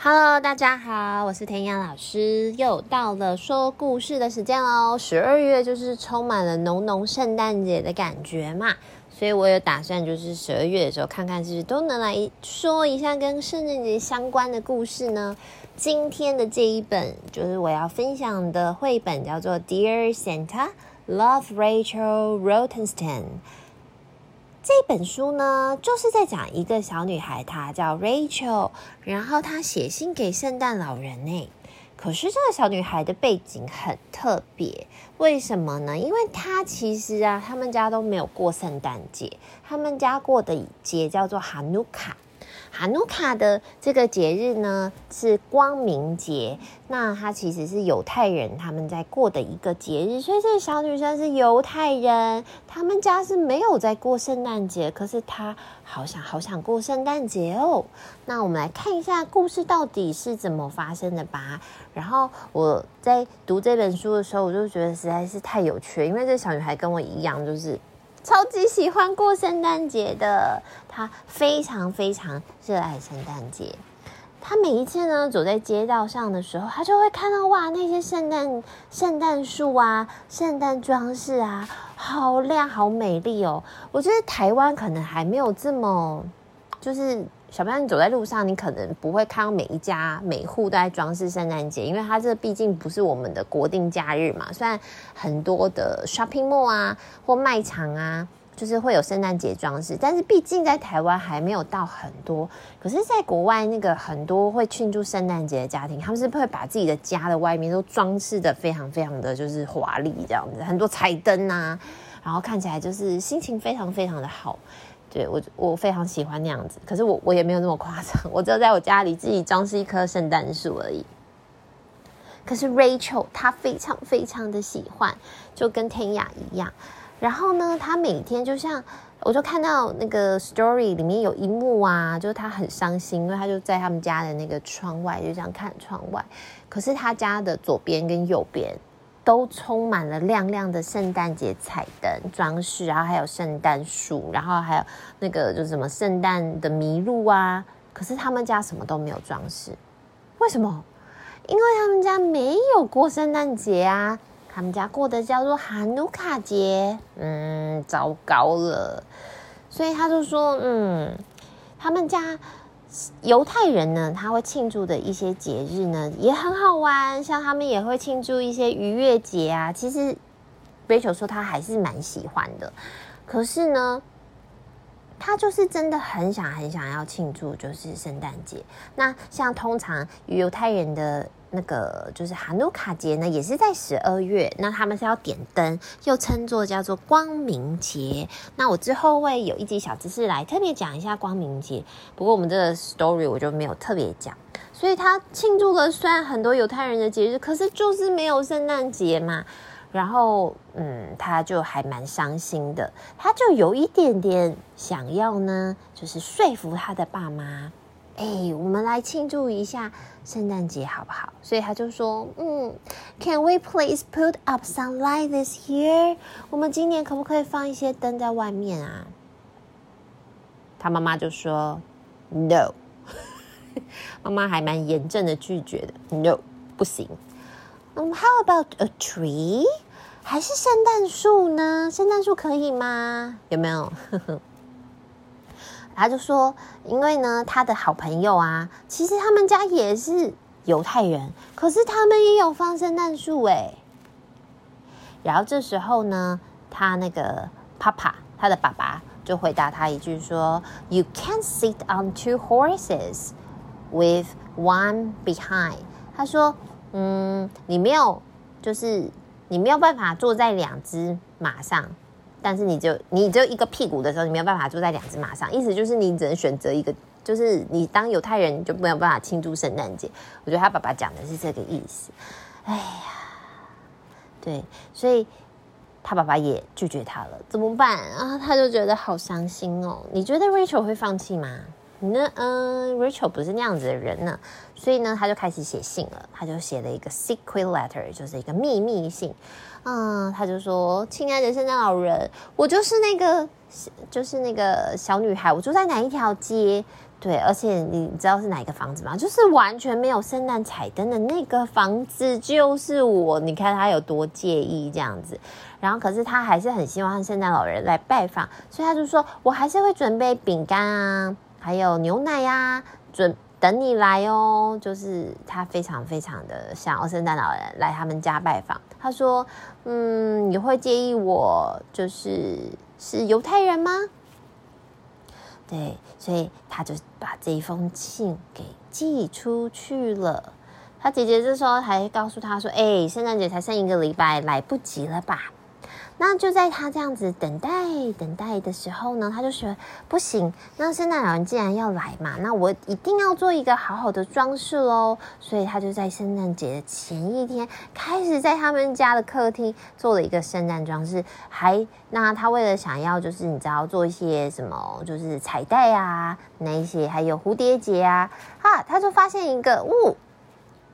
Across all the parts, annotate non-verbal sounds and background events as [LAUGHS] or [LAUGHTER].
Hello，大家好，我是田雅老师，又到了说故事的时间喽。十二月就是充满了浓浓圣诞节的感觉嘛，所以我有打算就是十二月的时候看看是不是都能来说一下跟圣诞节相关的故事呢。今天的这一本就是我要分享的绘本，叫做《Dear Santa, Love Rachel Rotenstein》。这本书呢，就是在讲一个小女孩，她叫 Rachel，然后她写信给圣诞老人呢。可是这个小女孩的背景很特别，为什么呢？因为她其实啊，他们家都没有过圣诞节，他们家过的节叫做哈努卡。哈努卡的这个节日呢，是光明节，那它其实是犹太人他们在过的一个节日，所以这个小女生是犹太人，他们家是没有在过圣诞节，可是她好想好想过圣诞节哦。那我们来看一下故事到底是怎么发生的吧。然后我在读这本书的时候，我就觉得实在是太有趣了，因为这小女孩跟我一样，就是。超级喜欢过圣诞节的，他非常非常热爱圣诞节。他每一次呢，走在街道上的时候，他就会看到哇，那些圣诞圣诞树啊，圣诞装饰啊，好亮好美丽哦。我觉得台湾可能还没有这么，就是。小朋友，你走在路上，你可能不会看到每一家每户都在装饰圣诞节，因为它这毕竟不是我们的国定假日嘛。虽然很多的 shopping mall 啊或卖场啊，就是会有圣诞节装饰，但是毕竟在台湾还没有到很多。可是，在国外那个很多会庆祝圣诞节的家庭，他们是会把自己的家的外面都装饰得非常非常的就是华丽这样子，很多彩灯啊，然后看起来就是心情非常非常的好。对，我我非常喜欢那样子，可是我我也没有那么夸张，我只有在我家里自己装饰一棵圣诞树而已。可是 Rachel 她非常非常的喜欢，就跟天雅一样。然后呢，她每天就像我就看到那个 story 里面有一幕啊，就是她很伤心，因为她就在他们家的那个窗外就这样看窗外，可是她家的左边跟右边。都充满了亮亮的圣诞节彩灯装饰，然后还有圣诞树，然后还有那个就是什么圣诞的麋鹿啊。可是他们家什么都没有装饰，为什么？因为他们家没有过圣诞节啊，他们家过的叫做哈努卡节。嗯，糟糕了，所以他就说，嗯，他们家。犹太人呢，他会庆祝的一些节日呢，也很好玩。像他们也会庆祝一些逾越节啊。其实，Rachel 说他还是蛮喜欢的。可是呢，他就是真的很想很想要庆祝，就是圣诞节。那像通常犹太人的。那个就是哈努卡节呢，也是在十二月。那他们是要点灯，又称作叫做光明节。那我之后会有一集小知识来特别讲一下光明节。不过我们这个 story 我就没有特别讲。所以他庆祝了虽然很多犹太人的节日，可是就是没有圣诞节嘛。然后嗯，他就还蛮伤心的。他就有一点点想要呢，就是说服他的爸妈。哎，我们来庆祝一下圣诞节好不好？所以他就说，嗯，Can we please put up some light this year？我们今年可不可以放一些灯在外面啊？他妈妈就说，No。[LAUGHS] 妈妈还蛮严正的拒绝的，No，不行。嗯，How about a tree？还是圣诞树呢？圣诞树可以吗？有没有？呵 [LAUGHS] 呵他就说，因为呢，他的好朋友啊，其实他们家也是犹太人，可是他们也有放圣诞树诶。然后这时候呢，他那个 Papa，他的爸爸就回答他一句说：“You can't sit on two horses with one behind。”他说：“嗯，你没有，就是你没有办法坐在两只马上。”但是你就你只有一个屁股的时候，你没有办法坐在两只马上，意思就是你只能选择一个，就是你当犹太人就没有办法庆祝圣诞节。我觉得他爸爸讲的是这个意思。哎呀，对，所以他爸爸也拒绝他了，怎么办啊？他就觉得好伤心哦。你觉得 Rachel 会放弃吗？那嗯，Rachel 不是那样子的人呢，所以呢，他就开始写信了。他就写了一个 secret letter，就是一个秘密信。嗯，他就说：“亲爱的圣诞老人，我就是那个，就是那个小女孩。我住在哪一条街？对，而且你知道是哪一个房子吗？就是完全没有圣诞彩灯的那个房子，就是我。你看他有多介意这样子，然后可是他还是很希望圣诞老人来拜访，所以他就说：“我还是会准备饼干啊，还有牛奶呀，准等你来哦。”就是他非常非常的想要圣诞老人来他们家拜访。他说：“嗯，你会介意我就是是犹太人吗？”对，所以他就把这一封信给寄出去了。他姐姐这时候还告诉他说：“哎，圣诞节才剩一个礼拜，来不及了吧？”那就在他这样子等待等待的时候呢，他就说：“不行，那圣诞老人既然要来嘛，那我一定要做一个好好的装饰喽。”所以他就在圣诞节的前一天，开始在他们家的客厅做了一个圣诞装饰。还那他为了想要就是你知道做一些什么，就是彩带啊，那一些还有蝴蝶结啊，啊，他就发现一个哦。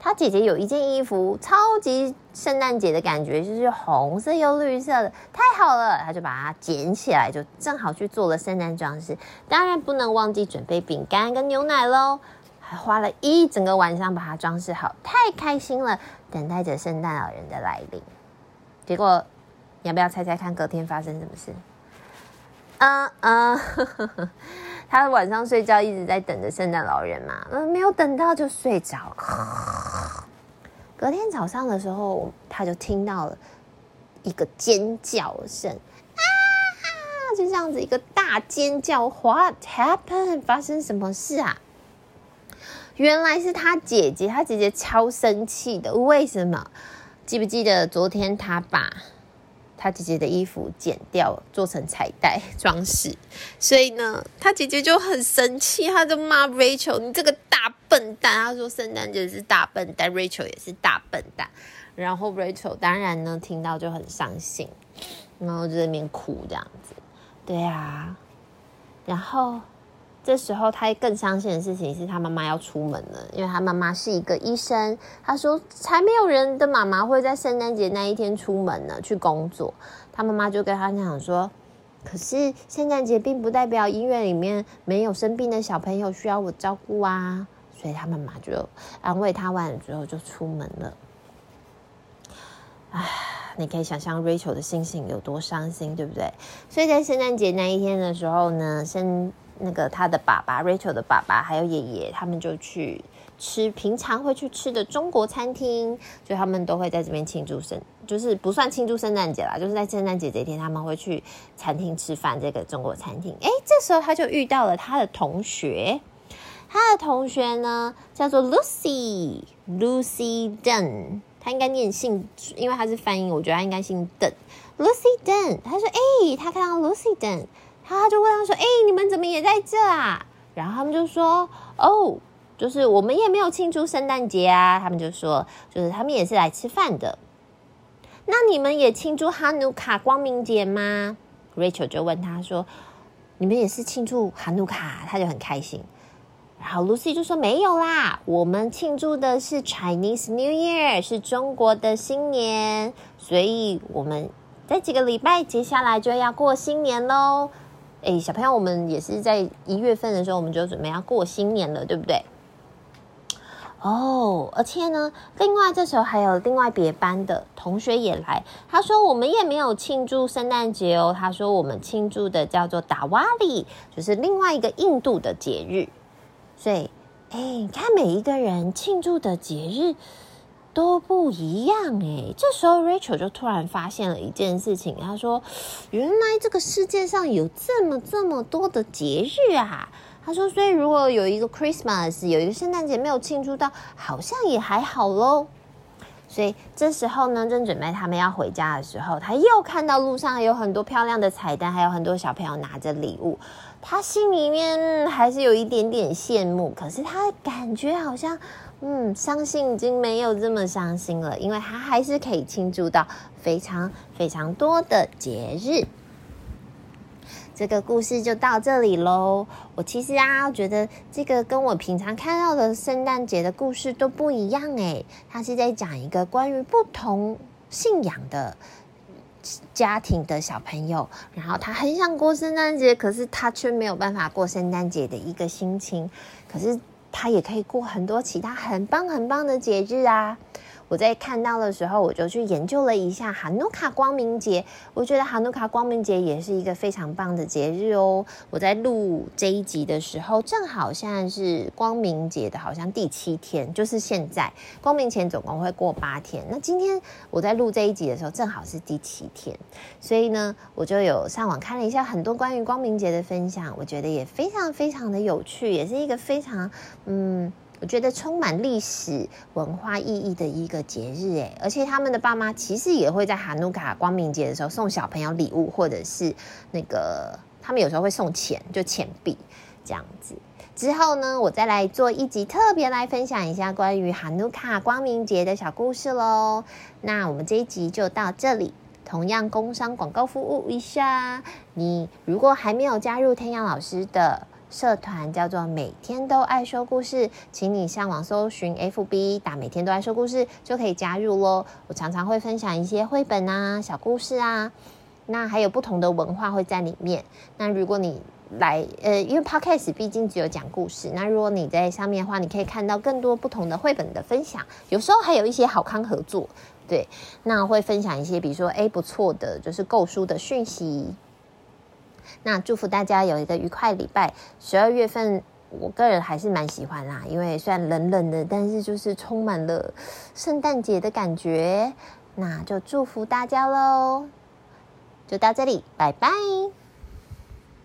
他姐姐有一件衣服，超级圣诞节的感觉，就是红色又绿色的，太好了！他就把它捡起来，就正好去做了圣诞装饰。当然不能忘记准备饼干跟牛奶喽，还花了一整个晚上把它装饰好，太开心了，等待着圣诞老人的来临。结果，要不要猜猜看，隔天发生什么事？嗯嗯。呵呵 [LAUGHS] 他晚上睡觉一直在等着圣诞老人嘛，嗯，没有等到就睡着。隔天早上的时候，他就听到了一个尖叫声，啊，就这样子一个大尖叫，What happened？发生什么事啊？原来是他姐姐，他姐姐超生气的，为什么？记不记得昨天他把他姐姐的衣服剪掉，做成彩带 [LAUGHS] 装饰，所以呢，他姐姐就很生气，他就骂 Rachel：“ 你这个大笨蛋！”他说：“圣诞节是大笨蛋，Rachel 也是大笨蛋。”然后 Rachel 当然呢，听到就很伤心，然后就在那边哭这样子。对啊，然后。这时候，他更伤心的事情是他妈妈要出门了，因为他妈妈是一个医生。他说：“才没有人的妈妈会在圣诞节那一天出门呢，去工作。”他妈妈就跟他讲说：“可是圣诞节并不代表医院里面没有生病的小朋友需要我照顾啊。”所以他妈妈就安慰他完了之后就出门了。唉，你可以想象 Rachel 的心情有多伤心，对不对？所以在圣诞节那一天的时候呢，圣那个他的爸爸 Rachel 的爸爸还有爷爷，他们就去吃平常会去吃的中国餐厅，所以他们都会在这边庆祝生，就是不算庆祝圣诞节啦，就是在圣诞节这一天他们会去餐厅吃饭。这个中国餐厅，哎，这时候他就遇到了他的同学，他的同学呢叫做 Lucy Lucy Dunn，他应该念姓，因为他是翻译，我觉得他应该姓邓 Lucy Dunn。他说，哎，他看到 Lucy Dunn。他就问他说：“哎，你们怎么也在这啊？”然后他们就说：“哦，就是我们也没有庆祝圣诞节啊。”他们就说：“就是他们也是来吃饭的。”那你们也庆祝哈努卡光明节吗？Rachel 就问他说：“你们也是庆祝哈努卡？”他就很开心。然后 Lucy 就说：“没有啦，我们庆祝的是 Chinese New Year，是中国的新年，所以我们在几个礼拜接下来就要过新年喽。”哎，小朋友，我们也是在一月份的时候，我们就准备要过新年了，对不对？哦，而且呢，另外这时候还有另外别班的同学也来，他说我们也没有庆祝圣诞节哦，他说我们庆祝的叫做达瓦里，就是另外一个印度的节日。所以，哎，你看每一个人庆祝的节日。都不一样诶，这时候 Rachel 就突然发现了一件事情，她说：“原来这个世界上有这么这么多的节日啊！”她说：“所以如果有一个 Christmas，有一个圣诞节没有庆祝到，好像也还好喽。”所以这时候呢，正准备他们要回家的时候，他又看到路上有很多漂亮的彩蛋，还有很多小朋友拿着礼物，他心里面还是有一点点羡慕，可是他感觉好像。嗯，伤心已经没有这么伤心了，因为他还是可以庆祝到非常非常多的节日。这个故事就到这里喽。我其实啊，觉得这个跟我平常看到的圣诞节的故事都不一样诶，他是在讲一个关于不同信仰的家庭的小朋友，然后他很想过圣诞节，可是他却没有办法过圣诞节的一个心情。可是他也可以过很多其他很棒很棒的节日啊。我在看到的时候，我就去研究了一下哈努卡光明节。我觉得哈努卡光明节也是一个非常棒的节日哦。我在录这一集的时候，正好现在是光明节的，好像第七天，就是现在。光明前总共会过八天，那今天我在录这一集的时候，正好是第七天，所以呢，我就有上网看了一下很多关于光明节的分享，我觉得也非常非常的有趣，也是一个非常嗯。我觉得充满历史文化意义的一个节日，诶，而且他们的爸妈其实也会在哈努卡光明节的时候送小朋友礼物，或者是那个他们有时候会送钱，就钱币这样子。之后呢，我再来做一集特别来分享一下关于哈努卡光明节的小故事喽。那我们这一集就到这里，同样工商广告服务一下。你如果还没有加入天阳老师的。社团叫做每天都爱说故事，请你上网搜寻 FB 打每天都爱说故事就可以加入喽。我常常会分享一些绘本啊、小故事啊，那还有不同的文化会在里面。那如果你来，呃，因为 Podcast 毕竟只有讲故事，那如果你在上面的话，你可以看到更多不同的绘本的分享，有时候还有一些好康合作，对，那会分享一些，比如说，诶，不错的，就是购书的讯息。那祝福大家有一个愉快礼拜。十二月份，我个人还是蛮喜欢啦，因为虽然冷冷的，但是就是充满了圣诞节的感觉。那就祝福大家喽，就到这里，拜拜。